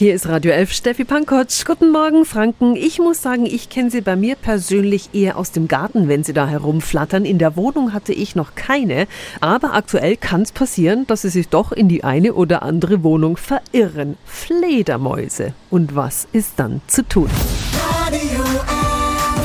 Hier ist Radio 11, Steffi Pankotsch. Guten Morgen, Franken. Ich muss sagen, ich kenne sie bei mir persönlich eher aus dem Garten, wenn sie da herumflattern. In der Wohnung hatte ich noch keine. Aber aktuell kann es passieren, dass sie sich doch in die eine oder andere Wohnung verirren. Fledermäuse. Und was ist dann zu tun? Radio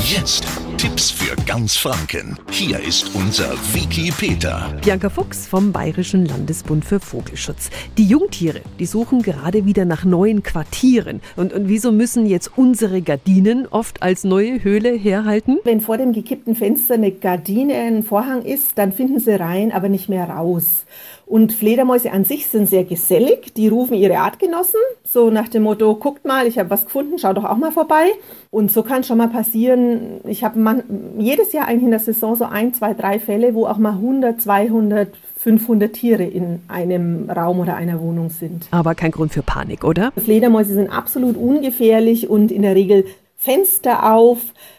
Jetzt Tipps für ganz Franken. Hier ist unser Wiki Peter. Bianca Fuchs vom Bayerischen Landesbund für Vogelschutz. Die Jungtiere, die suchen gerade wieder nach neuen Quartieren. Und, und wieso müssen jetzt unsere Gardinen oft als neue Höhle herhalten? Wenn vor dem gekippten Fenster eine Gardine, ein Vorhang ist, dann finden sie rein, aber nicht mehr raus. Und Fledermäuse an sich sind sehr gesellig. Die rufen ihre Artgenossen, so nach dem Motto, guckt mal, ich habe was gefunden, schau doch auch mal vorbei. Und so kann schon mal passieren, ich habe jedes Jahr eigentlich in der Saison so ein, zwei, drei Fälle, wo auch mal 100, 200, 500 Tiere in einem Raum oder einer Wohnung sind. Aber kein Grund für Panik, oder? Fledermäuse sind absolut ungefährlich und in der Regel Fenster auf,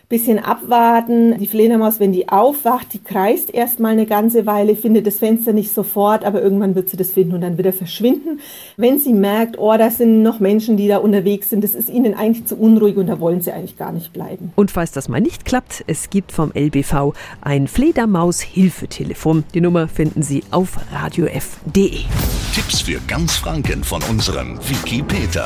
bisschen abwarten. Die Fledermaus, wenn die aufwacht, die kreist erstmal eine ganze Weile, findet das Fenster nicht sofort, aber irgendwann wird sie das finden und dann wieder verschwinden. Wenn sie merkt, oh, da sind noch Menschen, die da unterwegs sind, das ist ihnen eigentlich zu unruhig und da wollen sie eigentlich gar nicht bleiben. Und falls das mal nicht klappt, es gibt vom LBV ein Fledermaus-Hilfetelefon. Die Nummer finden Sie auf radiof.de. Tipps für ganz Franken von unserem Wiki Peter.